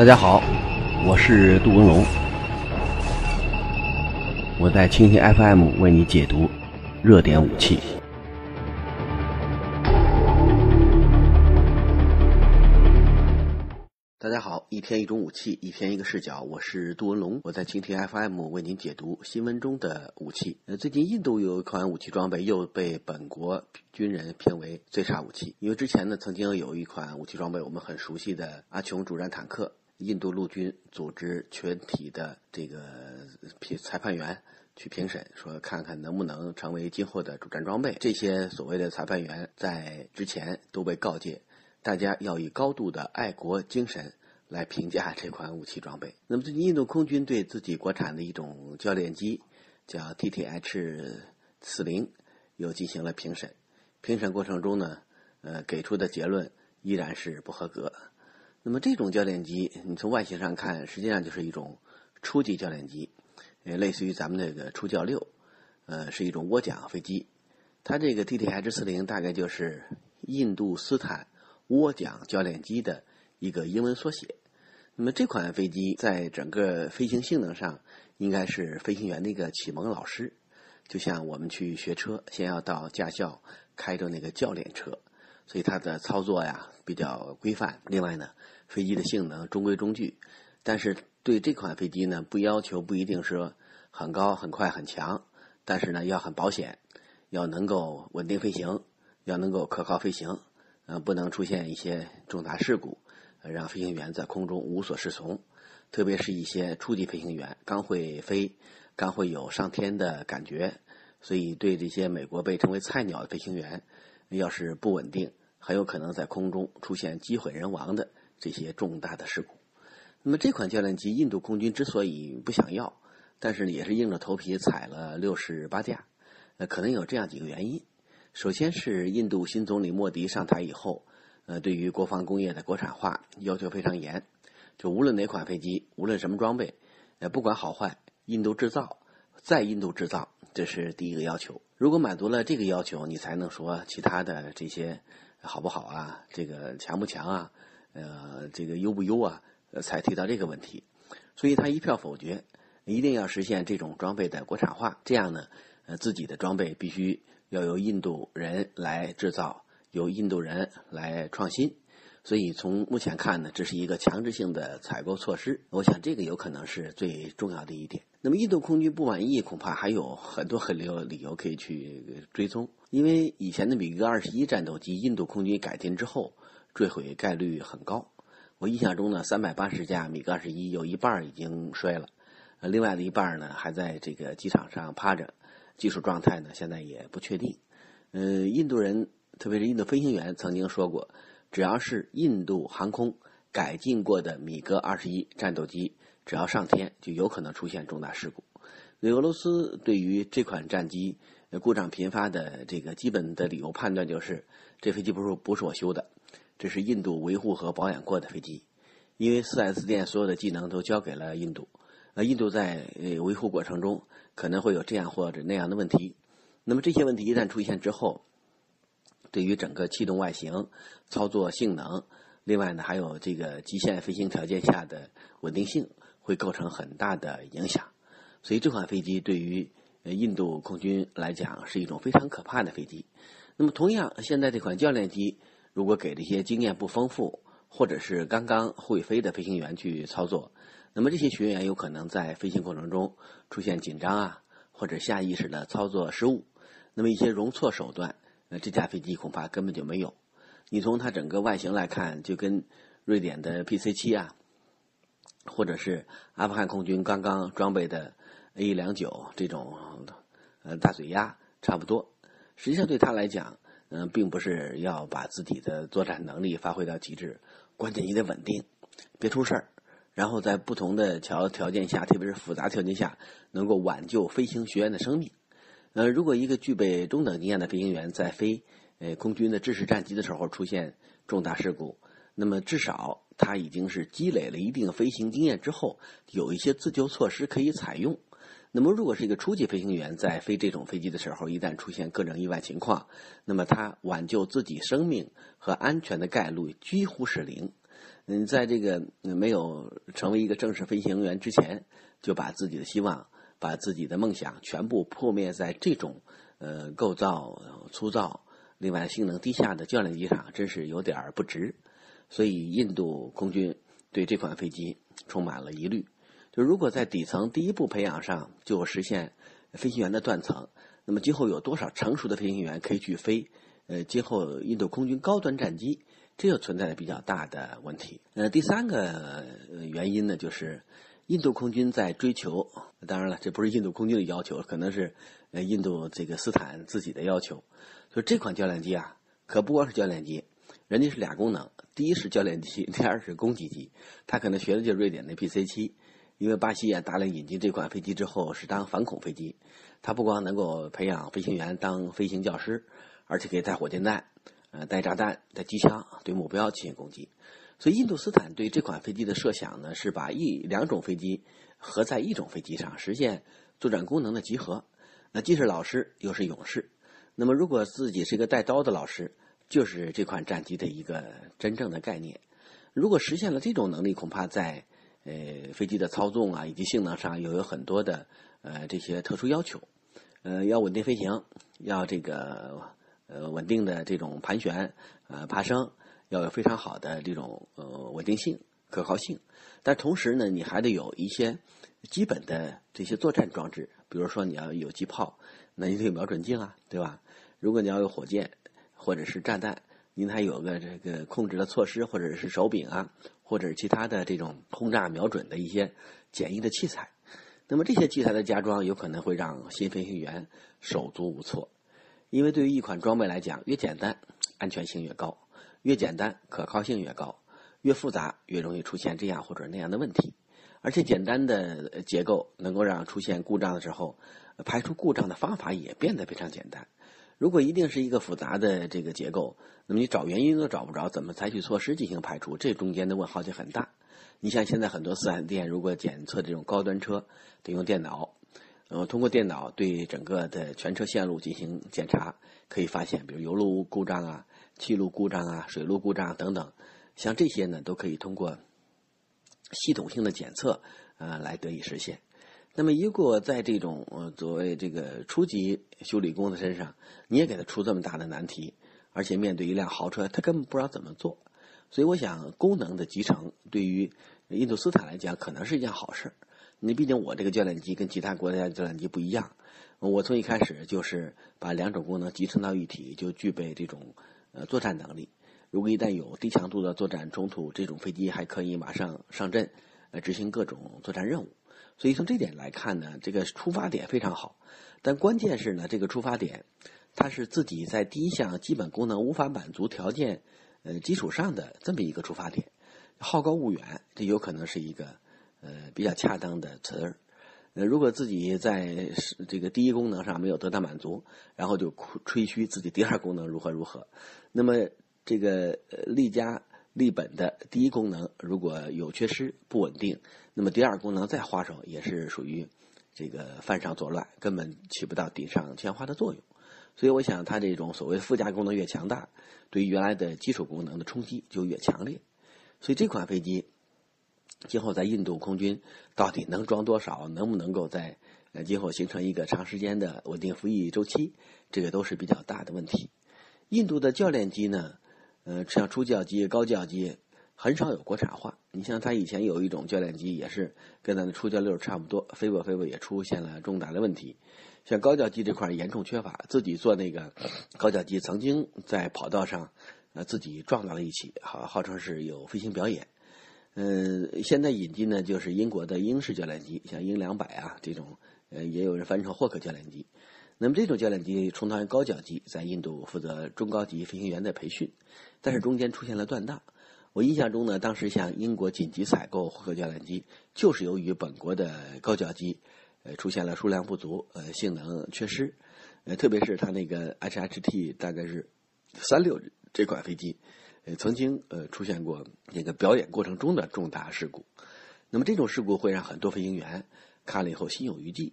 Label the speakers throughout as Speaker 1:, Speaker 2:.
Speaker 1: 大家好，我是杜文龙，我在蜻蜓 FM 为你解读热点武器。大家好，一天一种武器，一天一个视角，我是杜文龙，我在蜻蜓 FM 为您解读新闻中的武器。呃，最近印度有一款武器装备又被本国军人评为最差武器，因为之前呢曾经有一款武器装备我们很熟悉的阿琼主战坦克。印度陆军组织全体的这个评裁判员去评审，说看看能不能成为今后的主战装备。这些所谓的裁判员在之前都被告诫，大家要以高度的爱国精神来评价这款武器装备。那么，最近印度空军对自己国产的一种教练机，叫 TTH 四零，又进行了评审。评审过程中呢，呃，给出的结论依然是不合格。那么这种教练机，你从外形上看，实际上就是一种初级教练机，呃，类似于咱们那个初教六，呃，是一种涡桨飞机。它这个 TTH 四零大概就是印度斯坦涡桨教练机的一个英文缩写。那么这款飞机在整个飞行性能上，应该是飞行员的一个启蒙老师，就像我们去学车，先要到驾校开着那个教练车。所以它的操作呀比较规范。另外呢，飞机的性能中规中矩，但是对这款飞机呢，不要求不一定说很高、很快、很强，但是呢要很保险，要能够稳定飞行，要能够可靠飞行，呃，不能出现一些重大事故，让飞行员在空中无所适从。特别是一些初级飞行员，刚会飞，刚会有上天的感觉，所以对这些美国被称为菜鸟的飞行员，要是不稳定。很有可能在空中出现机毁人亡的这些重大的事故。那么这款教练机，印度空军之所以不想要，但是也是硬着头皮采了六十八架，呃，可能有这样几个原因。首先是印度新总理莫迪上台以后，呃，对于国防工业的国产化要求非常严，就无论哪款飞机，无论什么装备，呃，不管好坏，印度制造，在印度制造，这是第一个要求。如果满足了这个要求，你才能说其他的这些。好不好啊？这个强不强啊？呃，这个优不优啊？才提到这个问题，所以他一票否决，一定要实现这种装备的国产化。这样呢，呃，自己的装备必须要由印度人来制造，由印度人来创新。所以从目前看呢，这是一个强制性的采购措施。我想这个有可能是最重要的一点。那么印度空军不满意，恐怕还有很多很多理由可以去追踪。因为以前的米格二十一战斗机，印度空军改进之后，坠毁概率很高。我印象中呢，三百八十架米格二十一有一半已经摔了，呃，另外的一半呢还在这个机场上趴着，技术状态呢现在也不确定。呃，印度人，特别是印度飞行员曾经说过。只要是印度航空改进过的米格二十一战斗机，只要上天，就有可能出现重大事故。俄罗斯对于这款战机故障频发的这个基本的理由判断就是，这飞机不是不是我修的，这是印度维护和保养过的飞机。因为四 S 店所有的技能都交给了印度，呃，印度在维护过程中可能会有这样或者那样的问题。那么这些问题一旦出现之后，对于整个气动外形、操作性能，另外呢，还有这个极限飞行条件下的稳定性，会构成很大的影响。所以这款飞机对于印度空军来讲是一种非常可怕的飞机。那么，同样，现在这款教练机如果给这些经验不丰富或者是刚刚会飞的飞行员去操作，那么这些学员有可能在飞行过程中出现紧张啊，或者下意识的操作失误，那么一些容错手段。那这架飞机恐怕根本就没有。你从它整个外形来看，就跟瑞典的 PC 七啊，或者是阿富汗空军刚刚装备的 A 两九这种呃大嘴鸭差不多。实际上对他来讲，嗯，并不是要把自己的作战能力发挥到极致，关键你得稳定，别出事儿。然后在不同的条条件下，特别是复杂条件下，能够挽救飞行学员的生命。呃，如果一个具备中等经验的飞行员在飞呃空军的制式战机的时候出现重大事故，那么至少他已经是积累了一定飞行经验之后，有一些自救措施可以采用。那么如果是一个初级飞行员在飞这种飞机的时候，一旦出现各种意外情况，那么他挽救自己生命和安全的概率几乎是零。嗯，在这个没有成为一个正式飞行员之前，就把自己的希望、把自己的梦想全部破灭在这种呃构造粗糙、另外性能低下的教练机上，真是有点不值。所以，印度空军对这款飞机充满了疑虑。就如果在底层第一步培养上就实现飞行员的断层，那么今后有多少成熟的飞行员可以去飞？呃，今后印度空军高端战机，这就存在着比较大的问题。呃，第三个原因呢，就是印度空军在追求，当然了，这不是印度空军的要求，可能是呃印度这个斯坦自己的要求。就这款教练机啊，可不光是教练机，人家是俩功能：第一是教练机，第二是攻击机。他可能学的就是瑞典的 PC 七。因为巴西也大量引进这款飞机之后，是当反恐飞机，它不光能够培养飞行员当飞行教师，而且可以带火箭弹、呃带炸弹、带机枪对目标进行攻击。所以印度斯坦对这款飞机的设想呢，是把一两种飞机合在一种飞机上，实现作战功能的集合。那既是老师又是勇士。那么如果自己是一个带刀的老师，就是这款战机的一个真正的概念。如果实现了这种能力，恐怕在呃，飞机的操纵啊，以及性能上，又有很多的呃这些特殊要求。呃，要稳定飞行，要这个呃稳定的这种盘旋呃爬升，要有非常好的这种呃稳定性、可靠性。但同时呢，你还得有一些基本的这些作战装置，比如说你要有机炮，那你得有瞄准镜啊，对吧？如果你要有火箭或者是炸弹。您还有个这个控制的措施，或者是手柄啊，或者是其他的这种轰炸瞄准的一些简易的器材。那么这些器材的加装，有可能会让新飞行员手足无措。因为对于一款装备来讲，越简单安全性越高，越简单可靠性越高，越复杂越容易出现这样或者那样的问题。而且简单的结构能够让出现故障的时候，排除故障的方法也变得非常简单。如果一定是一个复杂的这个结构，那么你找原因都找不着，怎么采取措施进行排除？这中间的问号就很大。你像现在很多四 S 店，如果检测这种高端车，得用电脑，呃，通过电脑对整个的全车线路进行检查，可以发现，比如油路故障啊、气路故障啊、水路故障等等，像这些呢，都可以通过系统性的检测，呃，来得以实现。那么，如果在这种呃作为这个初级修理工的身上，你也给他出这么大的难题，而且面对一辆豪车，他根本不知道怎么做。所以，我想功能的集成对于印度斯坦来讲，可能是一件好事。你毕竟我这个教练机跟其他国家的教练机不一样，我从一开始就是把两种功能集成到一体，就具备这种呃作战能力。如果一旦有低强度的作战冲突，这种飞机还可以马上上阵，呃执行各种作战任务。所以从这点来看呢，这个出发点非常好，但关键是呢，这个出发点，它是自己在第一项基本功能无法满足条件，呃基础上的这么一个出发点，好高骛远，这有可能是一个呃比较恰当的词儿。呃，如果自己在这个第一功能上没有得到满足，然后就吹嘘自己第二功能如何如何，那么这个利加。立本的第一功能如果有缺失、不稳定，那么第二功能再花哨也是属于这个犯上作乱，根本起不到顶上添花的作用。所以，我想它这种所谓附加功能越强大，对于原来的基础功能的冲击就越强烈。所以，这款飞机今后在印度空军到底能装多少，能不能够在呃今后形成一个长时间的稳定服役周期，这个都是比较大的问题。印度的教练机呢？呃，像初教机、高教机很少有国产化。你像他以前有一种教练机，也是跟咱的初教六差不多，飞过飞过也出现了重大的问题。像高教机这块严重缺乏，自己做那个高教机曾经在跑道上呃自己撞到了一起，号号称是有飞行表演。嗯，现在引进呢就是英国的英式教练机，像英两百啊这种，呃也有人翻成霍克教练机。那么这种教练机充当高教机，在印度负责中高级飞行员的培训，但是中间出现了断档。我印象中呢，当时向英国紧急采购霍克教练机，就是由于本国的高教机，呃出现了数量不足，呃性能缺失，呃特别是它那个 HHT 大概是三六这款飞机，呃曾经呃出现过那个表演过程中的重大事故。那么这种事故会让很多飞行员看了以后心有余悸。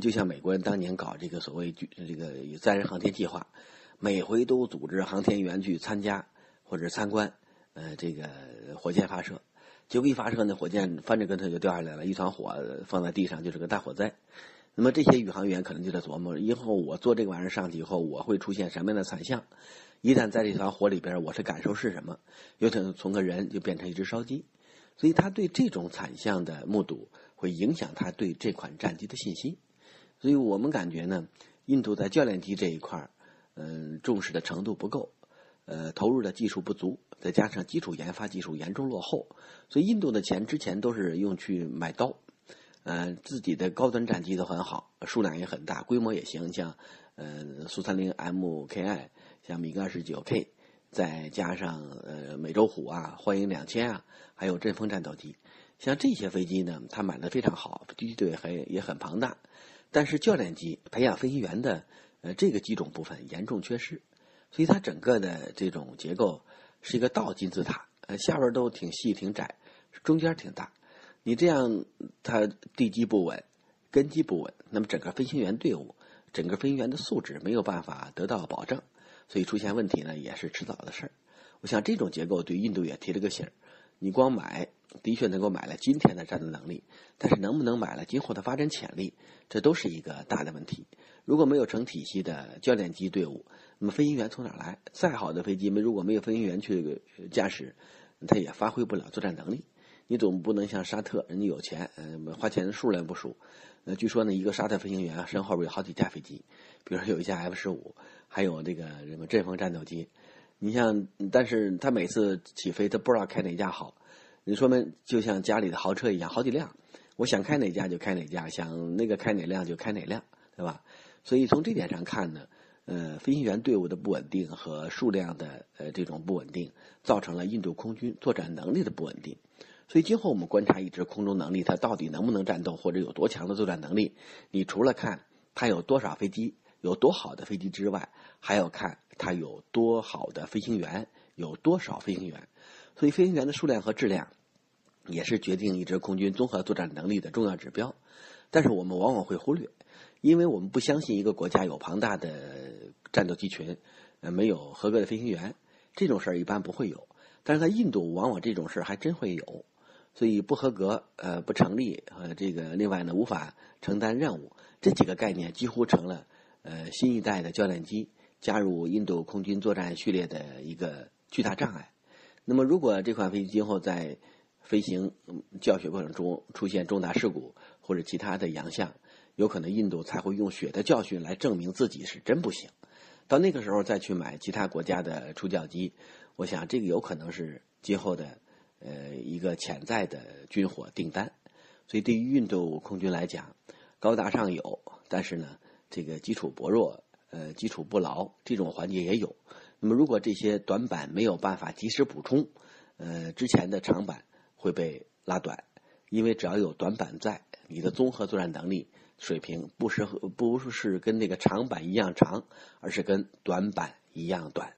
Speaker 1: 就像美国人当年搞这个所谓这个载人航天计划，每回都组织航天员去参加或者参观，呃，这个火箭发射，结果一发射，呢火箭翻着跟头就掉下来了，一团火放在地上就是个大火灾。那么这些宇航员可能就在琢磨，以后我做这个玩意儿上去以后，我会出现什么样的惨象？一旦在这团火里边，我的感受是什么？有可能从个人就变成一只烧鸡。所以他对这种惨象的目睹，会影响他对这款战机的信心。所以我们感觉呢，印度在教练机这一块儿，嗯，重视的程度不够，呃，投入的技术不足，再加上基础研发技术严重落后，所以印度的钱之前都是用去买刀。呃，自己的高端战机都很好，数量也很大，规模也行，像呃苏三零 MKI，像米格二十九 K，再加上呃美洲虎啊、幻影两千啊，还有阵风战斗机，像这些飞机呢，它买的非常好，机队还也很庞大，但是教练机培养飞行员的呃这个机种部分严重缺失，所以它整个的这种结构是一个倒金字塔，呃下边都挺细挺窄，中间挺大。你这样，它地基不稳，根基不稳，那么整个飞行员队伍，整个飞行员的素质没有办法得到保证，所以出现问题呢也是迟早的事儿。我想这种结构对印度也提了个醒儿。你光买的确能够买了今天的战斗能力，但是能不能买了今后的发展潜力，这都是一个大的问题。如果没有成体系的教练机队伍，那么飞行员从哪来？再好的飞机，没如果没有飞行员去驾驶，他也发挥不了作战能力。你总不能像沙特，人家有钱，嗯，花钱的数量不数。呃，据说呢，一个沙特飞行员身后边有好几架飞机，比如说有一架 F 十五，还有这个什么阵风战斗机。你像，但是他每次起飞，他不知道开哪架好。你说明就像家里的豪车一样，好几辆，我想开哪架就开哪架，想那个开哪辆就开哪辆，对吧？所以从这点上看呢，呃，飞行员队伍的不稳定和数量的呃这种不稳定，造成了印度空军作战能力的不稳定。所以今后我们观察一支空中能力，它到底能不能战斗，或者有多强的作战能力？你除了看它有多少飞机，有多好的飞机之外，还要看它有多好的飞行员，有多少飞行员。所以飞行员的数量和质量，也是决定一支空军综合作战能力的重要指标。但是我们往往会忽略，因为我们不相信一个国家有庞大的战斗机群，呃，没有合格的飞行员，这种事儿一般不会有。但是在印度，往往这种事儿还真会有。所以不合格，呃，不成立，呃，这个另外呢，无法承担任务，这几个概念几乎成了，呃，新一代的教练机加入印度空军作战序列的一个巨大障碍。那么，如果这款飞机今后在飞行教学过程中出现重大事故或者其他的洋相，有可能印度才会用血的教训来证明自己是真不行。到那个时候再去买其他国家的初教机，我想这个有可能是今后的。呃，一个潜在的军火订单，所以对于印度空军来讲，高大上有，但是呢，这个基础薄弱，呃，基础不牢，这种环节也有。那么，如果这些短板没有办法及时补充，呃，之前的长板会被拉短，因为只要有短板在，你的综合作战能力水平不适合不是跟那个长板一样长，而是跟短板一样短。